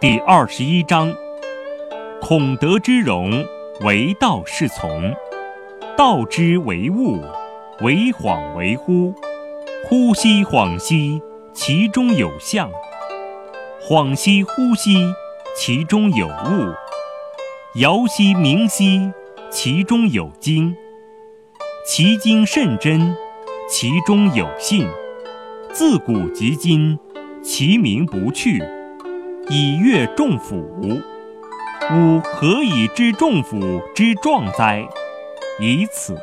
第二十一章：孔德之容，为道是从；道之为物，惟恍为惚。惚兮恍兮，其中有象；恍兮惚兮，其中有物。窈兮明兮，其中有精。其精甚真，其中有信。自古及今，其名不去。以阅众甫，吾何以知众甫之壮哉？以此。